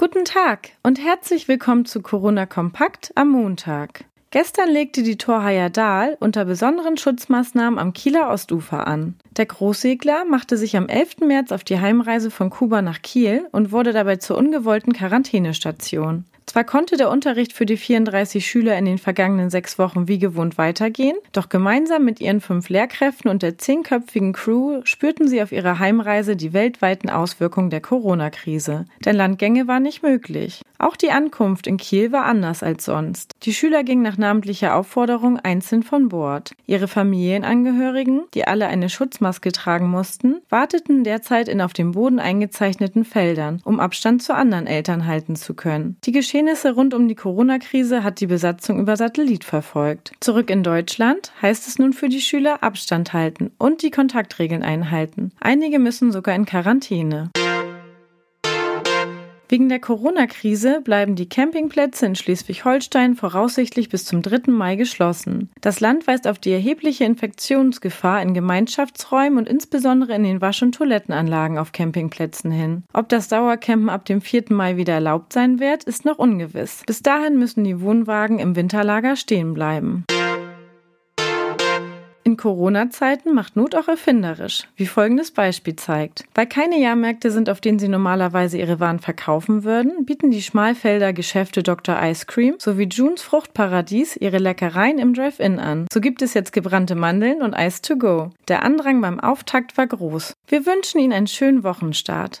Guten Tag und herzlich willkommen zu Corona Kompakt am Montag. Gestern legte die Torheier Dahl unter besonderen Schutzmaßnahmen am Kieler Ostufer an. Der Großsegler machte sich am 11. März auf die Heimreise von Kuba nach Kiel und wurde dabei zur ungewollten Quarantänestation. Zwar konnte der Unterricht für die 34 Schüler in den vergangenen sechs Wochen wie gewohnt weitergehen, doch gemeinsam mit ihren fünf Lehrkräften und der zehnköpfigen Crew spürten sie auf ihrer Heimreise die weltweiten Auswirkungen der Corona-Krise. Denn Landgänge war nicht möglich. Auch die Ankunft in Kiel war anders als sonst. Die Schüler gingen nach namentlicher Aufforderung einzeln von Bord. Ihre Familienangehörigen, die alle eine Schutzmaske tragen mussten, warteten derzeit in auf dem Boden eingezeichneten Feldern, um Abstand zu anderen Eltern halten zu können. Die Geschehnisse rund um die Corona-Krise hat die Besatzung über Satellit verfolgt. Zurück in Deutschland heißt es nun für die Schüler Abstand halten und die Kontaktregeln einhalten. Einige müssen sogar in Quarantäne. Wegen der Corona-Krise bleiben die Campingplätze in Schleswig-Holstein voraussichtlich bis zum 3. Mai geschlossen. Das Land weist auf die erhebliche Infektionsgefahr in Gemeinschaftsräumen und insbesondere in den Wasch- und Toilettenanlagen auf Campingplätzen hin. Ob das Dauercampen ab dem 4. Mai wieder erlaubt sein wird, ist noch ungewiss. Bis dahin müssen die Wohnwagen im Winterlager stehen bleiben. Corona-Zeiten macht Not auch erfinderisch, wie folgendes Beispiel zeigt. Weil keine Jahrmärkte sind, auf denen sie normalerweise ihre Waren verkaufen würden, bieten die Schmalfelder Geschäfte Dr. Ice Cream sowie Junes Fruchtparadies ihre Leckereien im Drive-In an. So gibt es jetzt gebrannte Mandeln und Ice to go. Der Andrang beim Auftakt war groß. Wir wünschen Ihnen einen schönen Wochenstart.